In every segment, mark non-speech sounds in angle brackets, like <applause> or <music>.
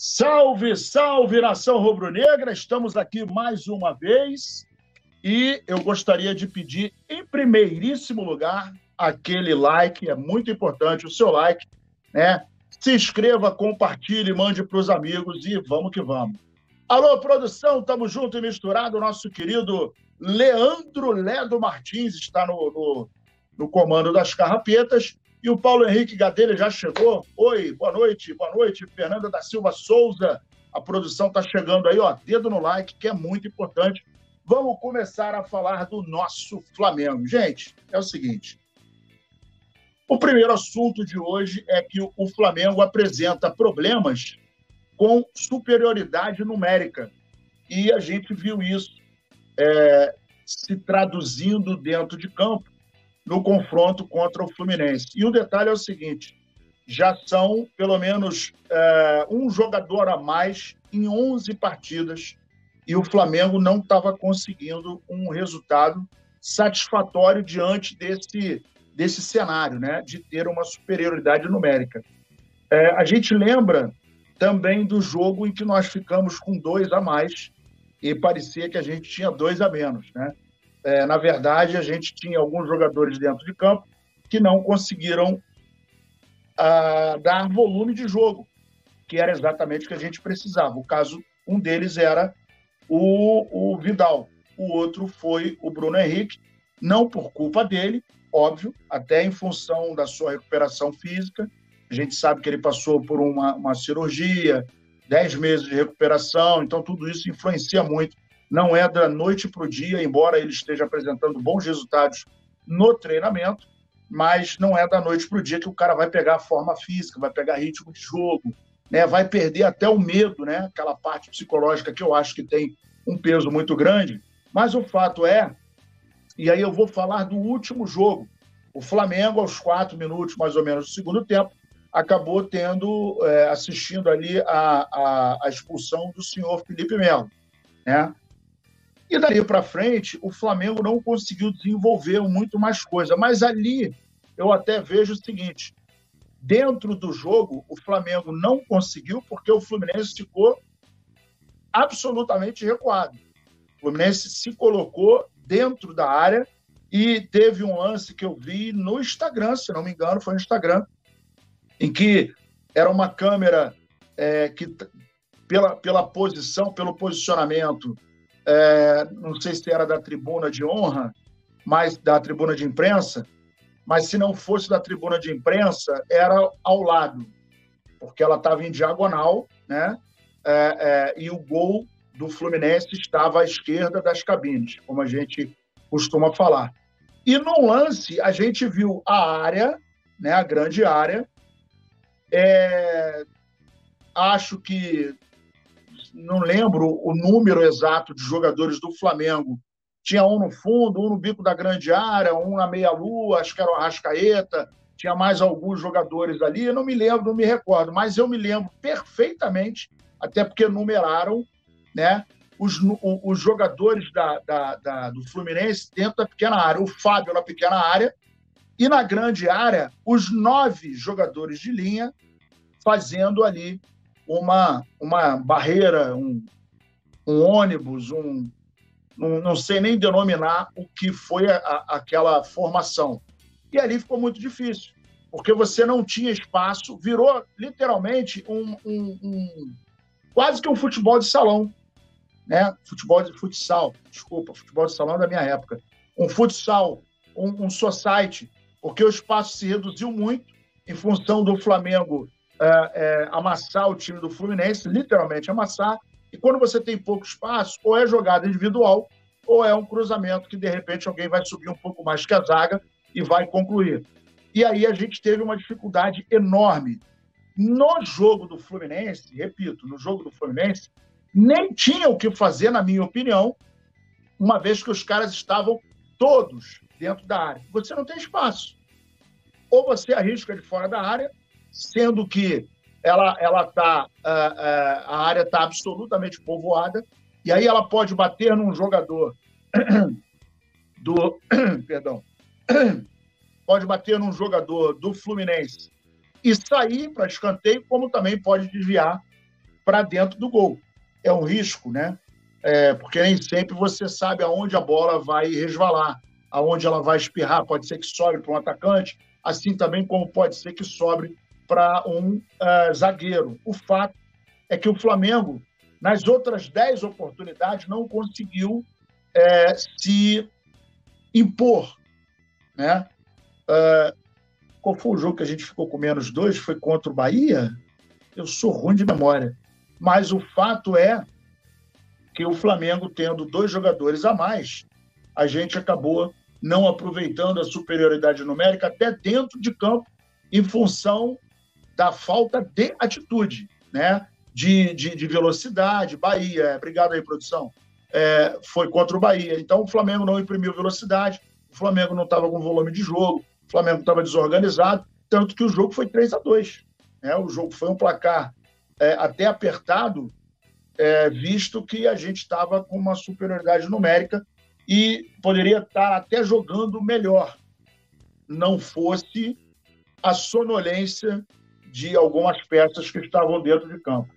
Salve, salve nação rubro-negra! Estamos aqui mais uma vez e eu gostaria de pedir, em primeiríssimo lugar, aquele like, é muito importante o seu like, né? Se inscreva, compartilhe, mande para os amigos e vamos que vamos. Alô, produção, estamos junto e misturado. Nosso querido Leandro Ledo Martins está no, no, no comando das carrapetas. E o Paulo Henrique Gadelha já chegou. Oi, boa noite, boa noite. Fernanda da Silva Souza, a produção está chegando aí, ó. Dedo no like, que é muito importante. Vamos começar a falar do nosso Flamengo. Gente, é o seguinte. O primeiro assunto de hoje é que o Flamengo apresenta problemas com superioridade numérica. E a gente viu isso é, se traduzindo dentro de campo no confronto contra o Fluminense. E o detalhe é o seguinte: já são pelo menos é, um jogador a mais em 11 partidas e o Flamengo não estava conseguindo um resultado satisfatório diante desse, desse cenário, né, de ter uma superioridade numérica. É, a gente lembra também do jogo em que nós ficamos com dois a mais e parecia que a gente tinha dois a menos, né? É, na verdade, a gente tinha alguns jogadores dentro de campo que não conseguiram ah, dar volume de jogo, que era exatamente o que a gente precisava. O caso, um deles era o, o Vidal, o outro foi o Bruno Henrique, não por culpa dele, óbvio, até em função da sua recuperação física. A gente sabe que ele passou por uma, uma cirurgia, 10 meses de recuperação, então tudo isso influencia muito não é da noite para o dia, embora ele esteja apresentando bons resultados no treinamento, mas não é da noite para o dia que o cara vai pegar a forma física, vai pegar ritmo de jogo, né? vai perder até o medo, né? aquela parte psicológica que eu acho que tem um peso muito grande. Mas o fato é, e aí eu vou falar do último jogo, o Flamengo, aos quatro minutos mais ou menos do segundo tempo, acabou tendo, é, assistindo ali a, a, a expulsão do senhor Felipe Melo. Né? E dali para frente, o Flamengo não conseguiu desenvolver muito mais coisa. Mas ali eu até vejo o seguinte: dentro do jogo, o Flamengo não conseguiu porque o Fluminense ficou absolutamente recuado. O Fluminense se colocou dentro da área e teve um lance que eu vi no Instagram, se não me engano, foi no Instagram, em que era uma câmera é, que, pela, pela posição, pelo posicionamento, é, não sei se era da tribuna de honra, mas da tribuna de imprensa, mas se não fosse da tribuna de imprensa, era ao lado, porque ela estava em diagonal, né? É, é, e o gol do Fluminense estava à esquerda das cabines, como a gente costuma falar. E no lance, a gente viu a área, né, a grande área. É, acho que não lembro o número exato de jogadores do Flamengo. Tinha um no fundo, um no bico da grande área, um na meia-lua, acho que era o Arrascaeta, tinha mais alguns jogadores ali, eu não me lembro, não me recordo, mas eu me lembro perfeitamente, até porque numeraram né, os, os jogadores da, da, da, do Fluminense dentro da pequena área. O Fábio na pequena área e na grande área, os nove jogadores de linha fazendo ali uma, uma barreira, um, um ônibus, um, um, não sei nem denominar o que foi a, a, aquela formação. E ali ficou muito difícil, porque você não tinha espaço, virou literalmente um, um, um quase que um futebol de salão, né? Futebol de futsal, desculpa, futebol de salão é da minha época. Um futsal, um, um society, porque o espaço se reduziu muito em função do Flamengo é, é, amassar o time do Fluminense, literalmente amassar. E quando você tem pouco espaço, ou é jogada individual, ou é um cruzamento que de repente alguém vai subir um pouco mais que a zaga e vai concluir. E aí a gente teve uma dificuldade enorme. No jogo do Fluminense, repito, no jogo do Fluminense, nem tinha o que fazer, na minha opinião, uma vez que os caras estavam todos dentro da área. Você não tem espaço. Ou você arrisca de fora da área, sendo que ela ela tá uh, uh, a área está absolutamente povoada e aí ela pode bater num jogador <clears throat> do <clears throat> perdão <clears throat> pode bater num jogador do Fluminense e sair para escanteio como também pode desviar para dentro do gol. É um risco, né? É, porque nem sempre você sabe aonde a bola vai resvalar, aonde ela vai espirrar. Pode ser que sobre para um atacante, assim também como pode ser que sobre para um uh, zagueiro. O fato é que o Flamengo, nas outras 10 oportunidades, não conseguiu é, se impor. Né? Uh, qual foi o jogo que a gente ficou com menos dois? Foi contra o Bahia? Eu sou ruim de memória. Mas o fato é que o Flamengo, tendo dois jogadores a mais, a gente acabou não aproveitando a superioridade numérica até dentro de campo, em função da falta de atitude, né? De, de, de velocidade. Bahia, é, obrigado aí, produção. É, foi contra o Bahia. Então o Flamengo não imprimiu velocidade, o Flamengo não estava com volume de jogo, o Flamengo estava desorganizado, tanto que o jogo foi 3 a 2 né? O jogo foi um placar é, até apertado, é, visto que a gente estava com uma superioridade numérica e poderia estar até jogando melhor, não fosse a sonolência de algumas peças que estavam dentro de campo.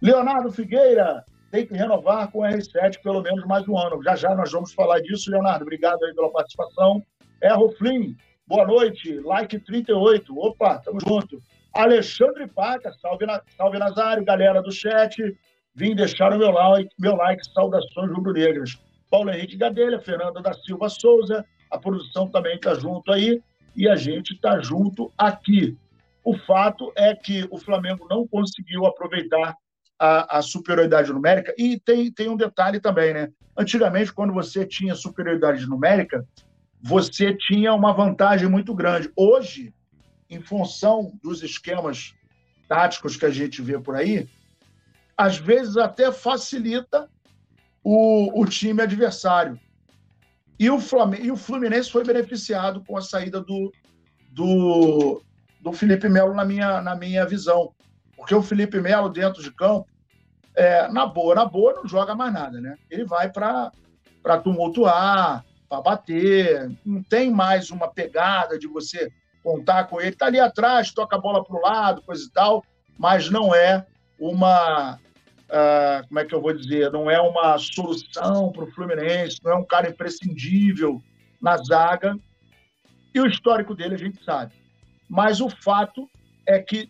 Leonardo Figueira tem que renovar com a R7 pelo menos mais um ano. Já já nós vamos falar disso, Leonardo. Obrigado aí pela participação. Erro Flynn, boa noite. Like 38. Opa, tamo junto. Alexandre Paca, salve, salve Nazário, galera do chat. Vim deixar o meu like, meu like saudações rubro-negras. Paulo Henrique Gadelha, Fernanda da Silva Souza, a produção também está junto aí e a gente está junto aqui. O fato é que o Flamengo não conseguiu aproveitar a, a, superioridade numérica e tem, tem um detalhe também, né? Antigamente, quando você tinha superioridade numérica, você tinha uma vantagem muito grande. Hoje, em função dos esquemas táticos que a gente vê por aí, às vezes até facilita o, o time adversário. E o, Flamengo, e o Fluminense foi beneficiado com a saída do, do, do Felipe Melo, na minha, na minha visão. Porque o Felipe Melo, dentro de campo, é, na boa, na boa, não joga mais nada, né? Ele vai para tumultuar, para bater, não tem mais uma pegada de você contar com ele. Está ali atrás, toca a bola para o lado, coisa e tal, mas não é uma. Uh, como é que eu vou dizer? Não é uma solução para o Fluminense, não é um cara imprescindível na zaga. E o histórico dele a gente sabe. Mas o fato é que,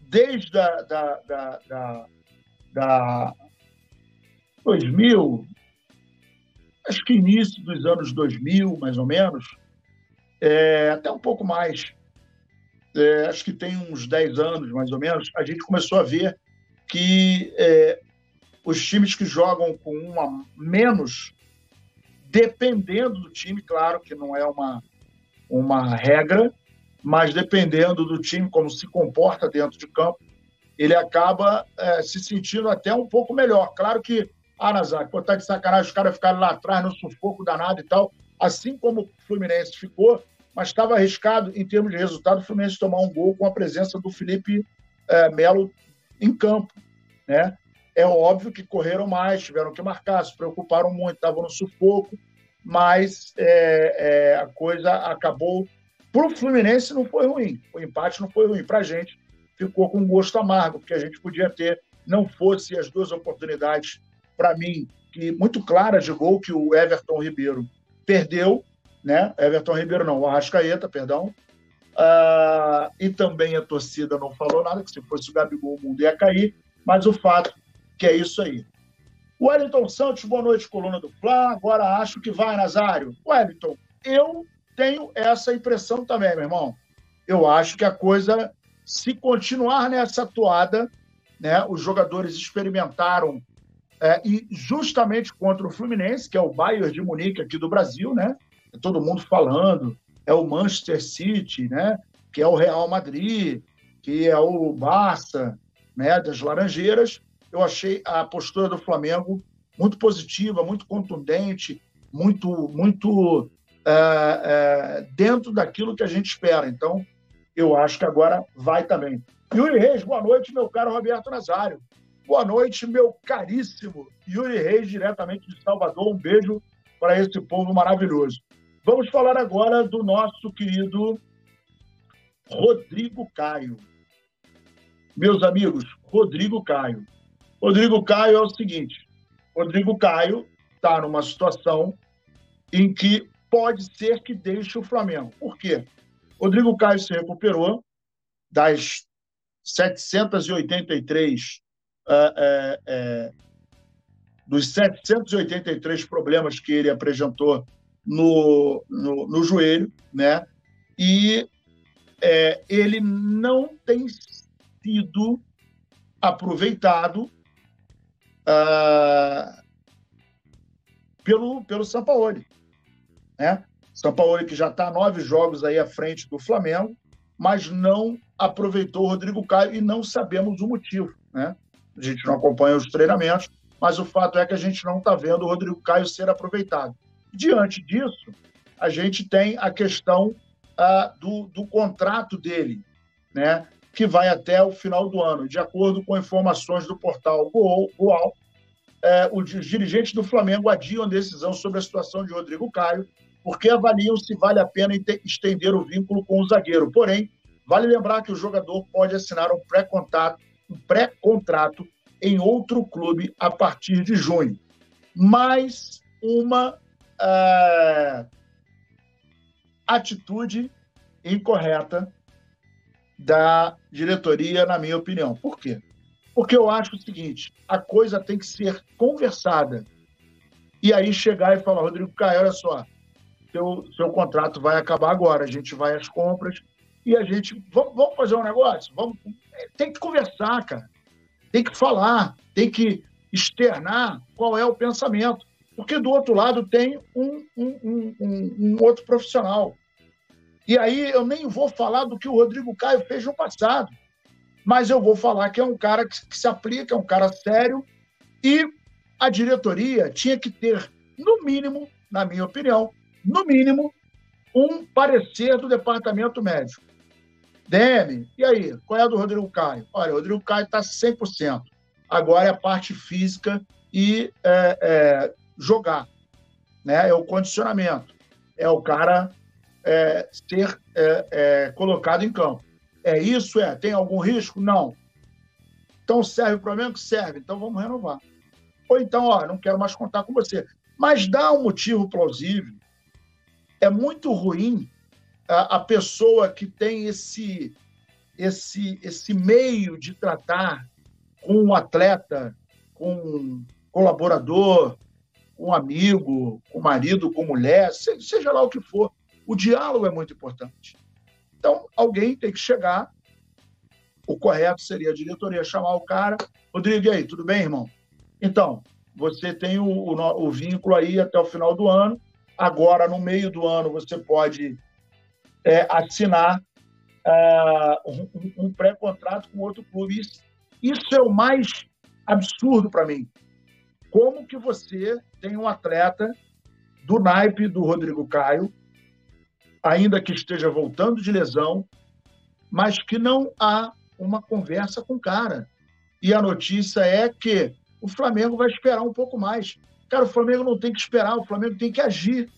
desde da, da, da, da 2000, acho que início dos anos 2000, mais ou menos, é, até um pouco mais, é, acho que tem uns 10 anos mais ou menos, a gente começou a ver que é, os times que jogam com uma menos, dependendo do time, claro que não é uma, uma regra, mas dependendo do time, como se comporta dentro de campo, ele acaba é, se sentindo até um pouco melhor. Claro que, ah, Nazar, pô, tá de sacanagem, os caras ficaram lá atrás no sufoco danado e tal. Assim como o Fluminense ficou, mas estava arriscado, em termos de resultado, o Fluminense tomar um gol com a presença do Felipe é, Melo em campo. Né? É óbvio que correram mais, tiveram que marcar, se preocuparam muito, estavam no sufoco, mas é, é, a coisa acabou. Para o Fluminense não foi ruim, o empate não foi ruim. Para a gente ficou com um gosto amargo, porque a gente podia ter, não fosse as duas oportunidades, para mim, que muito claras de gol que o Everton Ribeiro perdeu, né? Everton Ribeiro não, o Arrascaeta, perdão. Uh, e também a torcida não falou nada, que se fosse o Gabigol o mundo ia cair, mas o fato que é isso aí. Wellington Santos, boa noite, coluna do Fla. Agora acho que vai, Nazário. Wellington, eu tenho essa impressão também, meu irmão. Eu acho que a coisa, se continuar nessa toada, né, os jogadores experimentaram, é, e justamente contra o Fluminense, que é o Bayern de Munique aqui do Brasil, né? é todo mundo falando, é o Manchester City, né? que é o Real Madrid, que é o Barça, né? das Laranjeiras. Eu achei a postura do Flamengo muito positiva, muito contundente, muito, muito é, é, dentro daquilo que a gente espera. Então, eu acho que agora vai também. Yuri Reis, boa noite, meu caro Roberto Nazário. Boa noite, meu caríssimo Yuri Reis, diretamente de Salvador. Um beijo para esse povo maravilhoso. Vamos falar agora do nosso querido Rodrigo Caio. Meus amigos, Rodrigo Caio. Rodrigo Caio é o seguinte: Rodrigo Caio está numa situação em que pode ser que deixe o Flamengo. Por quê? Rodrigo Caio se recuperou das 783 uh, é, é, dos 783 problemas que ele apresentou no, no, no joelho, né? E é, ele não tem sido aproveitado uh, pelo, pelo Sampaoli. Né? Sampaoli que já está nove jogos aí à frente do Flamengo, mas não aproveitou o Rodrigo Caio e não sabemos o motivo. Né? A gente não acompanha os treinamentos, mas o fato é que a gente não está vendo o Rodrigo Caio ser aproveitado. Diante disso, a gente tem a questão uh, do, do contrato dele, né? que vai até o final do ano. De acordo com informações do portal Goal, é, os dirigentes do Flamengo adiam decisão sobre a situação de Rodrigo Caio, porque avaliam se vale a pena estender o vínculo com o zagueiro. Porém, vale lembrar que o jogador pode assinar um pré-contrato um pré em outro clube a partir de junho. Mais uma é, atitude incorreta da diretoria, na minha opinião. Por quê? Porque eu acho o seguinte: a coisa tem que ser conversada. E aí chegar e falar, Rodrigo Caio, olha só, seu, seu contrato vai acabar agora, a gente vai às compras e a gente. Vamos, vamos fazer um negócio? Vamos, tem que conversar, cara. Tem que falar, tem que externar qual é o pensamento. Porque do outro lado tem um, um, um, um outro profissional. E aí eu nem vou falar do que o Rodrigo Caio fez no passado mas eu vou falar que é um cara que, que se aplica, é um cara sério, e a diretoria tinha que ter, no mínimo, na minha opinião, no mínimo, um parecer do departamento médico. DM, e aí, qual é a do Rodrigo Caio? Olha, o Rodrigo Caio está 100%. Agora é a parte física e é, é, jogar. Né? É o condicionamento. É o cara é, ser é, é, colocado em campo. É isso? É. Tem algum risco? Não. Então serve para o Flamengo? Serve. Então vamos renovar. Ou então, ó, não quero mais contar com você. Mas dá um motivo plausível. É muito ruim a, a pessoa que tem esse, esse, esse meio de tratar com um atleta, com um colaborador, com um amigo, com marido, com mulher, seja lá o que for. O diálogo é muito importante. Então, alguém tem que chegar. O correto seria a diretoria chamar o cara. Rodrigo, e aí, tudo bem, irmão? Então, você tem o, o, o vínculo aí até o final do ano. Agora, no meio do ano, você pode é, assinar uh, um, um pré-contrato com outro clube. Isso, isso é o mais absurdo para mim. Como que você tem um atleta do naipe do Rodrigo Caio, ainda que esteja voltando de lesão, mas que não há uma conversa com o cara. E a notícia é que o Flamengo vai esperar um pouco mais. Cara, o Flamengo não tem que esperar, o Flamengo tem que agir.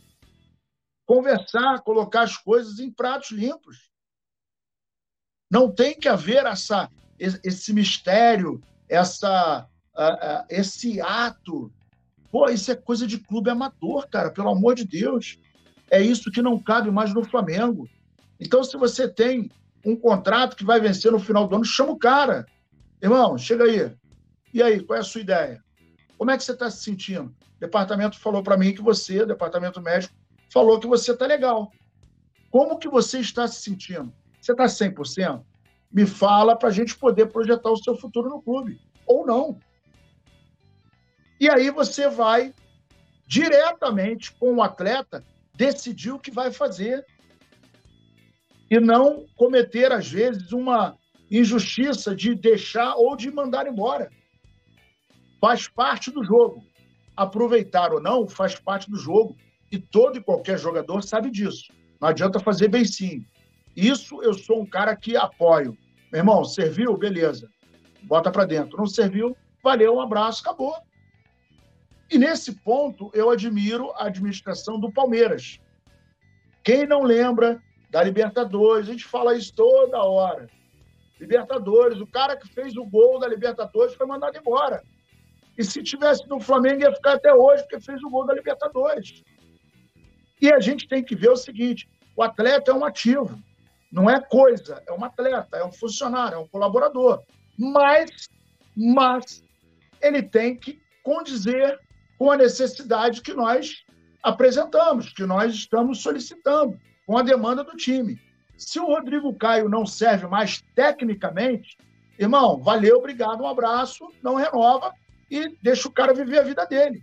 Conversar, colocar as coisas em pratos limpos. Não tem que haver essa, esse mistério, essa, esse ato. Pô, isso é coisa de clube amador, cara, pelo amor de Deus. É isso que não cabe mais no Flamengo. Então, se você tem um contrato que vai vencer no final do ano, chama o cara. Irmão, chega aí. E aí, qual é a sua ideia? Como é que você está se sentindo? O departamento falou para mim que você, departamento médico, falou que você está legal. Como que você está se sentindo? Você está 100%? Me fala para a gente poder projetar o seu futuro no clube. Ou não. E aí você vai diretamente com o atleta decidir o que vai fazer e não cometer, às vezes, uma injustiça de deixar ou de mandar embora. Faz parte do jogo. Aproveitar ou não faz parte do jogo. E todo e qualquer jogador sabe disso. Não adianta fazer beicinho. Isso eu sou um cara que apoio. Meu irmão, serviu? Beleza. Bota para dentro. Não serviu? Valeu, um abraço, acabou. E nesse ponto, eu admiro a administração do Palmeiras. Quem não lembra da Libertadores? A gente fala isso toda hora. Libertadores, o cara que fez o gol da Libertadores foi mandado embora. E se tivesse no Flamengo, ia ficar até hoje, porque fez o gol da Libertadores. E a gente tem que ver o seguinte: o atleta é um ativo, não é coisa, é um atleta, é um funcionário, é um colaborador. Mas, mas ele tem que condizer com a necessidade que nós apresentamos, que nós estamos solicitando, com a demanda do time. Se o Rodrigo Caio não serve mais tecnicamente, irmão, valeu, obrigado, um abraço, não renova e deixa o cara viver a vida dele.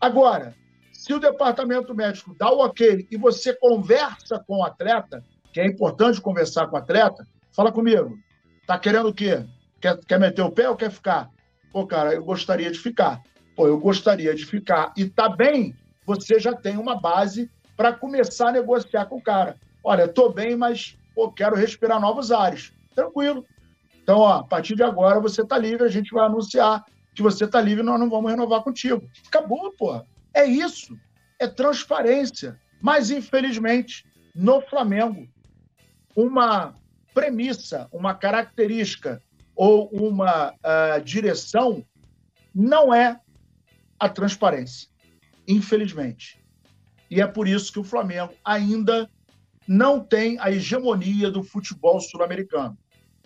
Agora, se o departamento médico dá o ok e você conversa com o atleta, que é importante conversar com o atleta, fala comigo. Tá querendo o quê? Quer, quer meter o pé ou quer ficar? Pô, cara, eu gostaria de ficar. Pô, eu gostaria de ficar. E tá bem, você já tem uma base para começar a negociar com o cara. Olha, tô bem, mas pô, quero respirar novos ares. Tranquilo. Então, ó, a partir de agora você tá livre, a gente vai anunciar que você tá livre nós não vamos renovar contigo. Acabou, pô. É isso. É transparência. Mas, infelizmente, no Flamengo, uma premissa, uma característica ou uma uh, direção não é a transparência, infelizmente. E é por isso que o Flamengo ainda não tem a hegemonia do futebol sul-americano,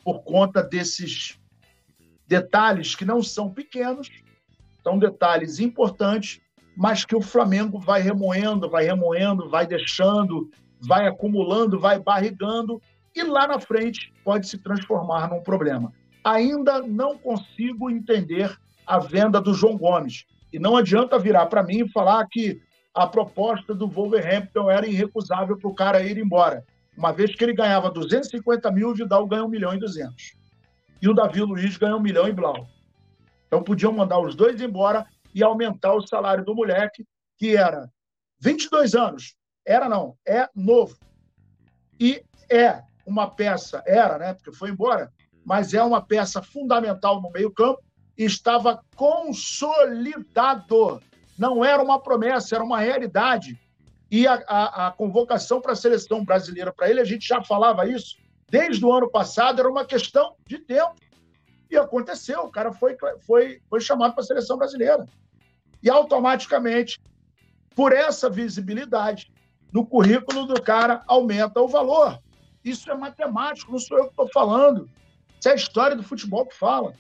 por conta desses detalhes que não são pequenos, são detalhes importantes, mas que o Flamengo vai remoendo, vai remoendo, vai deixando, vai acumulando, vai barrigando, e lá na frente pode se transformar num problema ainda não consigo entender a venda do João Gomes. E não adianta virar para mim e falar que a proposta do Wolverhampton era irrecusável para o cara ir embora. Uma vez que ele ganhava 250 mil, o Vidal ganhou 1 milhão e 200. E o Davi Luiz ganhou 1 milhão e blau. Então podiam mandar os dois embora e aumentar o salário do moleque, que era 22 anos. Era não, é novo. E é uma peça, era, né? Porque foi embora, mas é uma peça fundamental no meio-campo e estava consolidado. Não era uma promessa, era uma realidade. E a, a, a convocação para a seleção brasileira para ele, a gente já falava isso desde o ano passado, era uma questão de tempo. E aconteceu, o cara foi, foi, foi chamado para a seleção brasileira. E automaticamente, por essa visibilidade, no currículo do cara aumenta o valor. Isso é matemático, não sou eu que estou falando. Isso é a história do futebol que fala.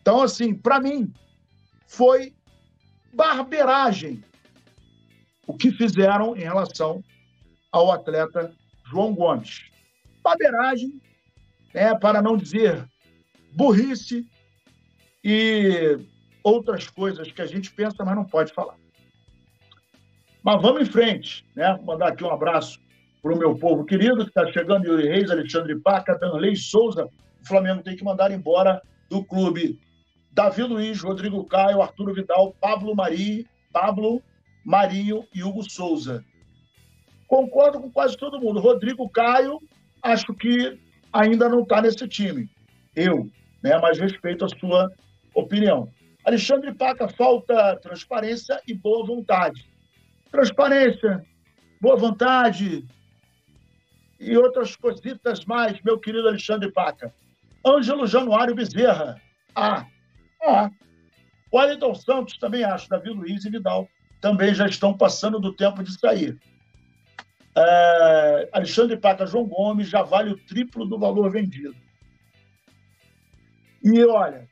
Então, assim, para mim, foi barberagem o que fizeram em relação ao atleta João Gomes. Barberagem, né, para não dizer burrice e outras coisas que a gente pensa, mas não pode falar. Mas vamos em frente, né? Mandar aqui um abraço para o meu povo querido, que está chegando, Yuri Reis, Alexandre Paca, Danley Souza. O Flamengo tem que mandar embora do clube Davi Luiz, Rodrigo Caio, Arturo Vidal, Pablo Mari, Pablo Marinho e Hugo Souza. Concordo com quase todo mundo. Rodrigo Caio, acho que ainda não está nesse time. Eu, né? Mas respeito a sua opinião. Alexandre Paca, falta transparência e boa vontade. Transparência, boa vontade, e outras cositas mais, meu querido Alexandre Paca. Ângelo Januário Bezerra. Ah, ah. Wellington Santos também acho. Davi Luiz e Vidal também já estão passando do tempo de sair. É, Alexandre Paca João Gomes já vale o triplo do valor vendido. E olha,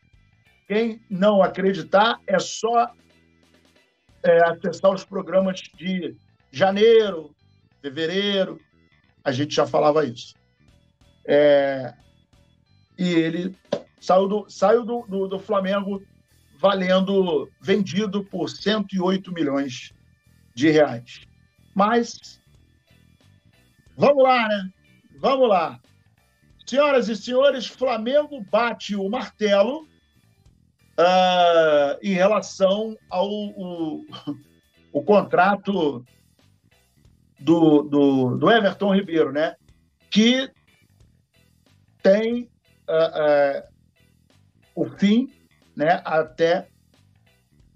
quem não acreditar é só é, acessar os programas de janeiro, fevereiro, a gente já falava isso. É, e ele saiu do, saiu do, do, do Flamengo valendo, vendido por 108 milhões de reais. Mas, vamos lá, né? Vamos lá. Senhoras e senhores, Flamengo bate o martelo uh, em relação ao o, <laughs> o contrato do, do, do Everton Ribeiro, né? Que tem uh, o fim né, até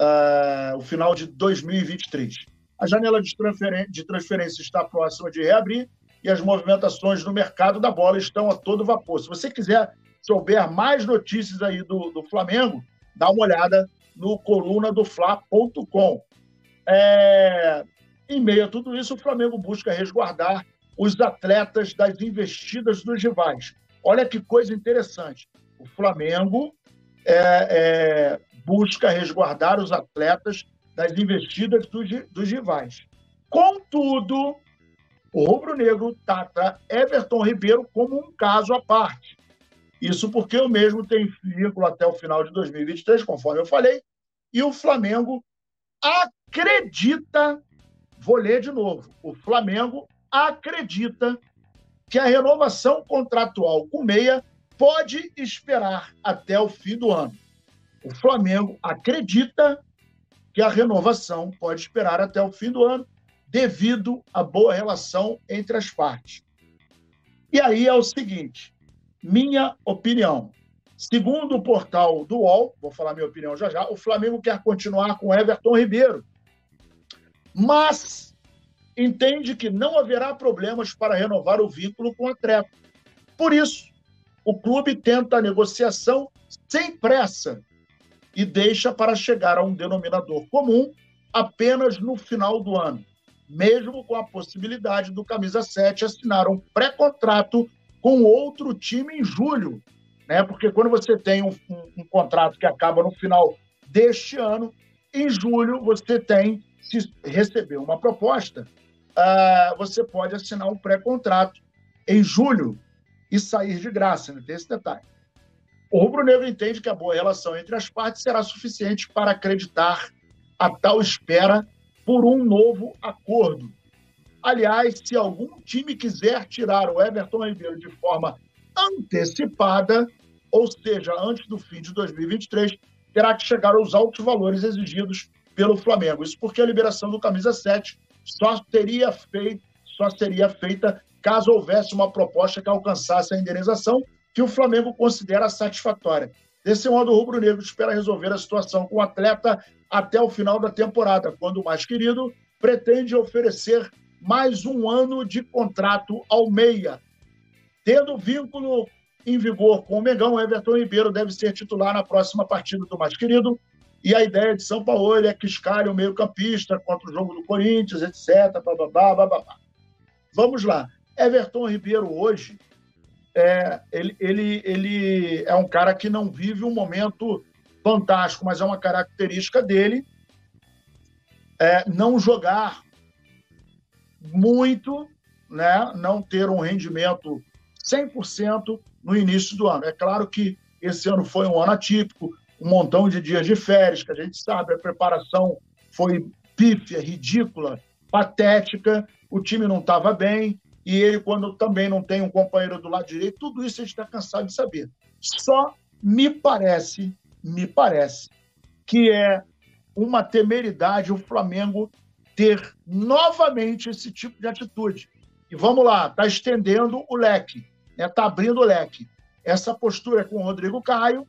uh, o final de 2023. A janela de transferência está próxima de reabrir e as movimentações no mercado da bola estão a todo vapor. Se você quiser souber mais notícias aí do, do Flamengo, dá uma olhada no coluna do Fla.com. É, em meio a tudo isso, o Flamengo busca resguardar os atletas das investidas dos rivais. Olha que coisa interessante. O Flamengo é, é, busca resguardar os atletas das investidas dos, dos rivais. Contudo, o rubro-negro trata Everton Ribeiro como um caso à parte. Isso porque o mesmo tem vínculo até o final de 2023, conforme eu falei, e o Flamengo acredita, vou ler de novo, o Flamengo acredita que a renovação contratual com Meia pode esperar até o fim do ano. O Flamengo acredita que a renovação pode esperar até o fim do ano, devido à boa relação entre as partes. E aí é o seguinte, minha opinião. Segundo o portal do UOL, vou falar minha opinião já já, o Flamengo quer continuar com Everton Ribeiro, mas entende que não haverá problemas para renovar o vínculo com o atleta. Por isso, o clube tenta a negociação sem pressa e deixa para chegar a um denominador comum apenas no final do ano mesmo com a possibilidade do Camisa 7 assinar um pré-contrato com outro time em julho. Né? Porque quando você tem um, um, um, contrato que acaba no final deste ano, em julho você tem, se receber uma proposta, uh, você pode assinar um pré-contrato em julho e sair de graça, né? tem esse detalhe. O rubro-negro entende que a boa relação entre as partes será suficiente para acreditar a tal espera por um novo acordo. Aliás, se algum time quiser tirar o Everton Ribeiro de forma antecipada, ou seja, antes do fim de 2023, terá que chegar aos altos valores exigidos pelo Flamengo. Isso porque a liberação do camisa 7 só teria feito, só seria feita caso houvesse uma proposta que alcançasse a indenização que o Flamengo considera satisfatória. Desse modo, o Rubro Negro espera resolver a situação com o atleta até o final da temporada, quando o mais querido pretende oferecer mais um ano de contrato ao meia. Tendo vínculo em vigor com o Mengão, Everton Ribeiro deve ser titular na próxima partida do mais querido. E a ideia de São Paulo é que escalhe o meio-campista contra o jogo do Corinthians, etc. Blá, blá, blá, Vamos lá. Everton Ribeiro hoje é, ele, ele, ele é um cara que não vive um momento fantástico, mas é uma característica dele é, não jogar muito, né, não ter um rendimento 100% no início do ano. É claro que esse ano foi um ano atípico, um montão de dias de férias, que a gente sabe, a preparação foi pífia, ridícula, patética, o time não estava bem, e ele, quando também não tem um companheiro do lado direito, tudo isso a gente está cansado de saber. Só me parece, me parece, que é uma temeridade o Flamengo ter novamente esse tipo de atitude. E vamos lá, está estendendo o leque, está né? Tá abrindo o leque. Essa postura é com o Rodrigo Caio,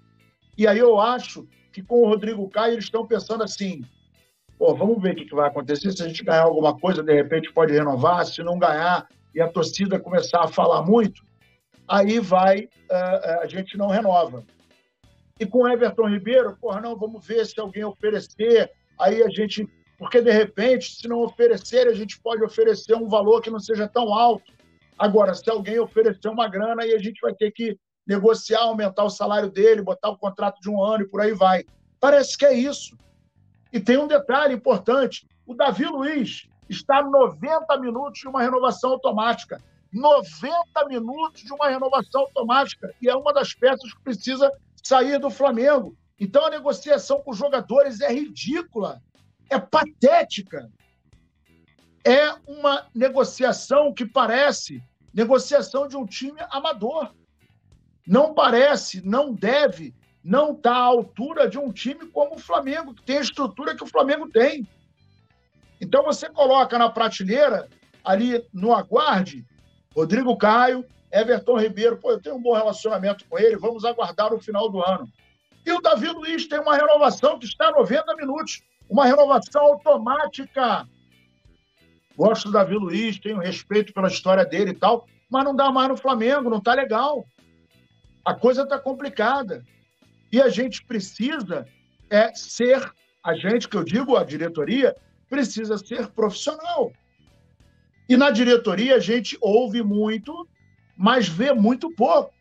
e aí eu acho que com o Rodrigo Caio eles estão pensando assim: pô, vamos ver o que vai acontecer. Se a gente ganhar alguma coisa, de repente pode renovar. Se não ganhar, e a torcida começar a falar muito, aí vai, uh, a gente não renova. E com Everton Ribeiro, porra, não, vamos ver se alguém oferecer, aí a gente. Porque, de repente, se não oferecer, a gente pode oferecer um valor que não seja tão alto. Agora, se alguém oferecer uma grana, aí a gente vai ter que negociar, aumentar o salário dele, botar o contrato de um ano e por aí vai. Parece que é isso. E tem um detalhe importante: o Davi Luiz está 90 minutos de uma renovação automática. 90 minutos de uma renovação automática. E é uma das peças que precisa sair do Flamengo. Então a negociação com os jogadores é ridícula, é patética. É uma negociação que parece negociação de um time amador. Não parece, não deve, não está à altura de um time como o Flamengo, que tem a estrutura que o Flamengo tem. Então você coloca na prateleira, ali no aguarde, Rodrigo Caio, Everton Ribeiro, pô, eu tenho um bom relacionamento com ele, vamos aguardar no final do ano. E o Davi Luiz tem uma renovação que está 90 minutos, uma renovação automática. Gosto do Davi Luiz, tenho respeito pela história dele e tal, mas não dá mais no Flamengo, não está legal. A coisa está complicada. E a gente precisa é ser, a gente que eu digo, a diretoria, precisa ser profissional. E na diretoria a gente ouve muito, mas vê muito pouco,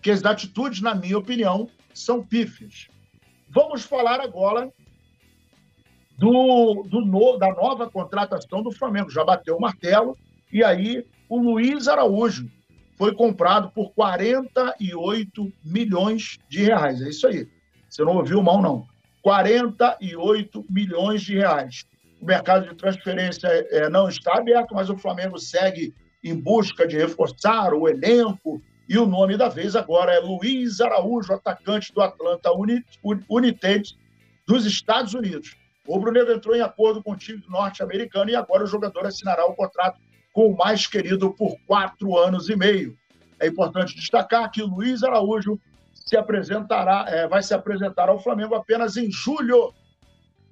que as atitudes, na minha opinião, são pífias. Vamos falar agora do, do, da nova contratação do Flamengo. Já bateu o martelo, e aí o Luiz Araújo foi comprado por 48 milhões de reais. É isso aí. Você não ouviu mal, não. 48 milhões de reais. O mercado de transferência é, não está aberto, mas o Flamengo segue em busca de reforçar o elenco. E o nome da vez agora é Luiz Araújo, atacante do Atlanta United dos Estados Unidos. O Rubro Negro entrou em acordo com o time norte-americano e agora o jogador assinará o contrato com o mais querido por quatro anos e meio. É importante destacar que o Luiz Araújo se apresentará, é, vai se apresentar ao Flamengo apenas em julho,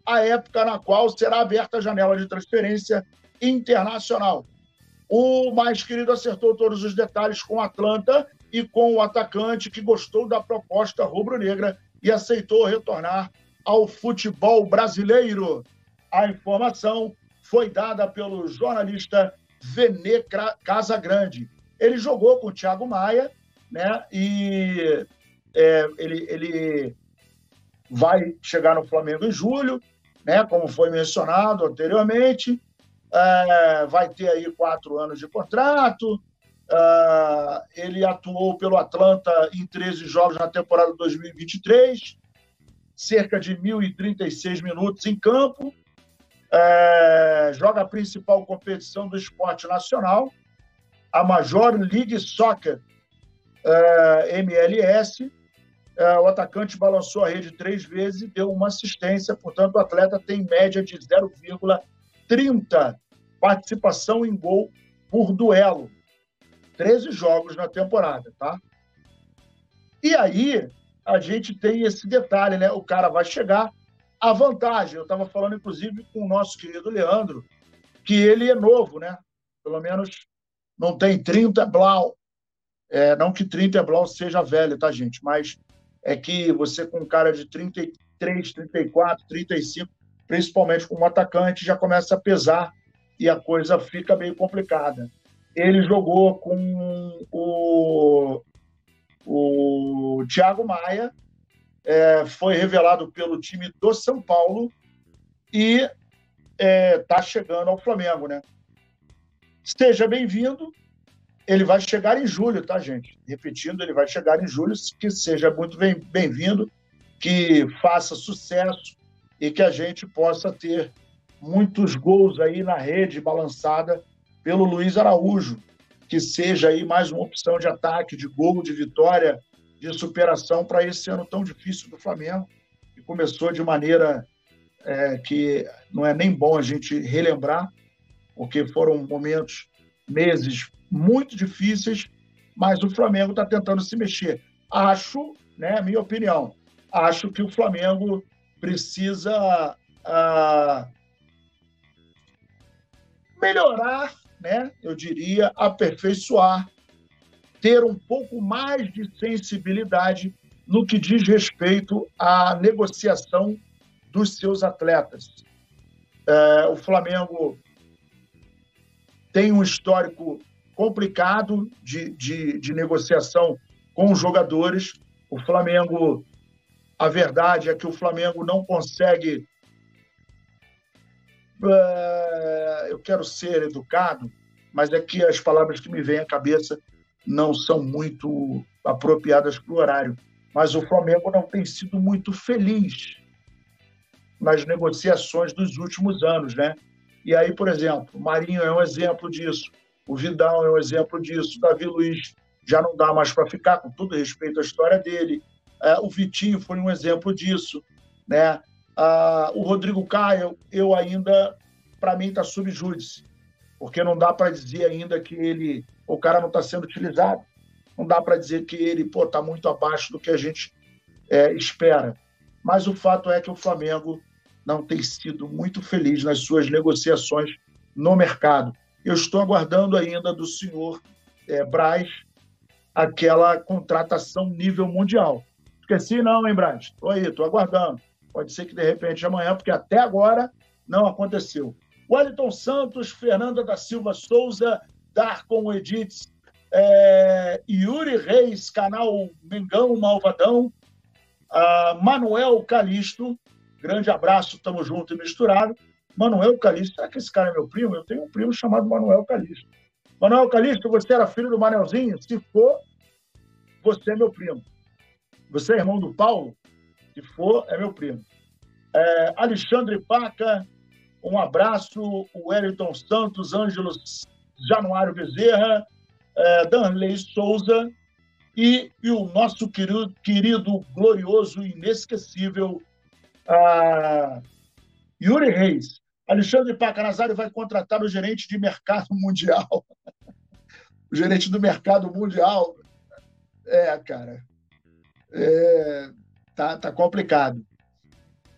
a época na qual será aberta a janela de transferência internacional. O mais querido acertou todos os detalhes com Atlanta e com o atacante que gostou da proposta rubro-negra e aceitou retornar ao futebol brasileiro. A informação foi dada pelo jornalista Vene Casagrande. Ele jogou com o Thiago Maia, né? E é, ele, ele vai chegar no Flamengo em julho, né? Como foi mencionado anteriormente. É, vai ter aí quatro anos de contrato. É, ele atuou pelo Atlanta em 13 jogos na temporada 2023 cerca de 1.036 minutos em campo, é, joga a principal competição do esporte nacional, a Major League Soccer é, MLS. É, o atacante balançou a rede três vezes e deu uma assistência, portanto, o atleta tem média de 0,30 participação em gol por duelo. 13 jogos na temporada, tá? E aí, a gente tem esse detalhe, né? O cara vai chegar. A vantagem, eu estava falando inclusive com o nosso querido Leandro, que ele é novo, né? Pelo menos não tem 30 blau. É, não que 30 blau seja velho, tá, gente? Mas é que você com um cara de 33, 34, 35, principalmente com um atacante, já começa a pesar e a coisa fica meio complicada. Ele jogou com o o Thiago Maia é, foi revelado pelo time do São Paulo e está é, tá chegando ao Flamengo, né? Esteja bem-vindo. Ele vai chegar em julho, tá, gente? Repetindo, ele vai chegar em julho. Que seja muito bem-vindo, que faça sucesso e que a gente possa ter muitos gols aí na rede balançada pelo Luiz Araújo, que seja aí mais uma opção de ataque, de gol, de vitória, de superação para esse ano tão difícil do Flamengo, que começou de maneira é, que não é nem bom a gente relembrar, porque foram momentos, meses muito difíceis, mas o Flamengo está tentando se mexer. Acho, né, minha opinião, acho que o Flamengo precisa ah, melhorar né, eu diria, aperfeiçoar, ter um pouco mais de sensibilidade no que diz respeito à negociação dos seus atletas. É, o Flamengo tem um histórico complicado de, de, de negociação com os jogadores. O Flamengo, a verdade é que o Flamengo não consegue é, eu quero ser educado, mas é que as palavras que me vêm à cabeça não são muito apropriadas para o horário. Mas o Flamengo não tem sido muito feliz nas negociações dos últimos anos, né? E aí, por exemplo, Marinho é um exemplo disso, o Vidal é um exemplo disso, Davi Luiz já não dá mais para ficar, com todo respeito à história dele. É, o Vitinho foi um exemplo disso, né? Ah, o Rodrigo Caio, eu ainda, para mim, está subjúdice, porque não dá para dizer ainda que ele, o cara não está sendo utilizado, não dá para dizer que ele está muito abaixo do que a gente é, espera. Mas o fato é que o Flamengo não tem sido muito feliz nas suas negociações no mercado. Eu estou aguardando ainda do senhor é, Braz aquela contratação nível mundial. Esqueci não, hein, Brad? Estou aí, estou aguardando. Pode ser que de repente amanhã, porque até agora não aconteceu. Wellington Santos, Fernanda da Silva Souza, Darcon Edits, é, Yuri Reis, canal Mengão Malvadão, Manuel Calisto, grande abraço, estamos junto e misturado. Manuel Calisto, será que esse cara é meu primo? Eu tenho um primo chamado Manuel Calisto. Manuel Calisto, você era filho do Manelzinho? Se for, você é meu primo. Você é irmão do Paulo? Se for, é meu primo. É, Alexandre Paca, um abraço. O Wellington Santos, Ângelo Januário Bezerra, é, Danley Souza e, e, o nosso querido, querido glorioso, inesquecível uh, Yuri Reis. Alexandre Pacanazário vai contratar o gerente de mercado <laughs> mundial. o gerente do mercado mundial. É, cara. É, tá, tá complicado.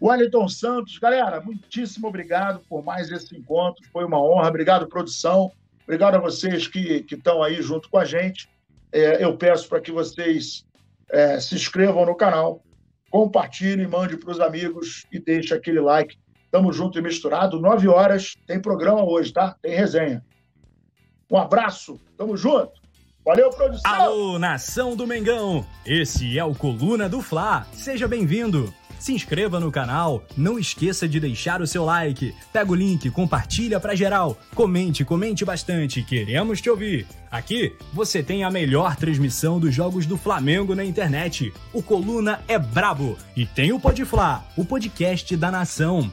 Wellington Santos, galera, muitíssimo obrigado por mais esse encontro. Foi uma honra. Obrigado, produção. Obrigado a vocês que estão aí junto com a gente. É, eu peço para que vocês é, se inscrevam no canal, compartilhem, mande para os amigos e deixe aquele like. Tamo junto e misturado. Nove horas tem programa hoje, tá? Tem resenha. Um abraço. Tamo junto. Valeu, produção. Alô, nação do Mengão. Esse é o Coluna do Fla. Seja bem-vindo. Se inscreva no canal, não esqueça de deixar o seu like. Pega o link, compartilha para geral. Comente, comente bastante, queremos te ouvir. Aqui você tem a melhor transmissão dos jogos do Flamengo na internet. O Coluna é brabo e tem o Podfla, o podcast da nação.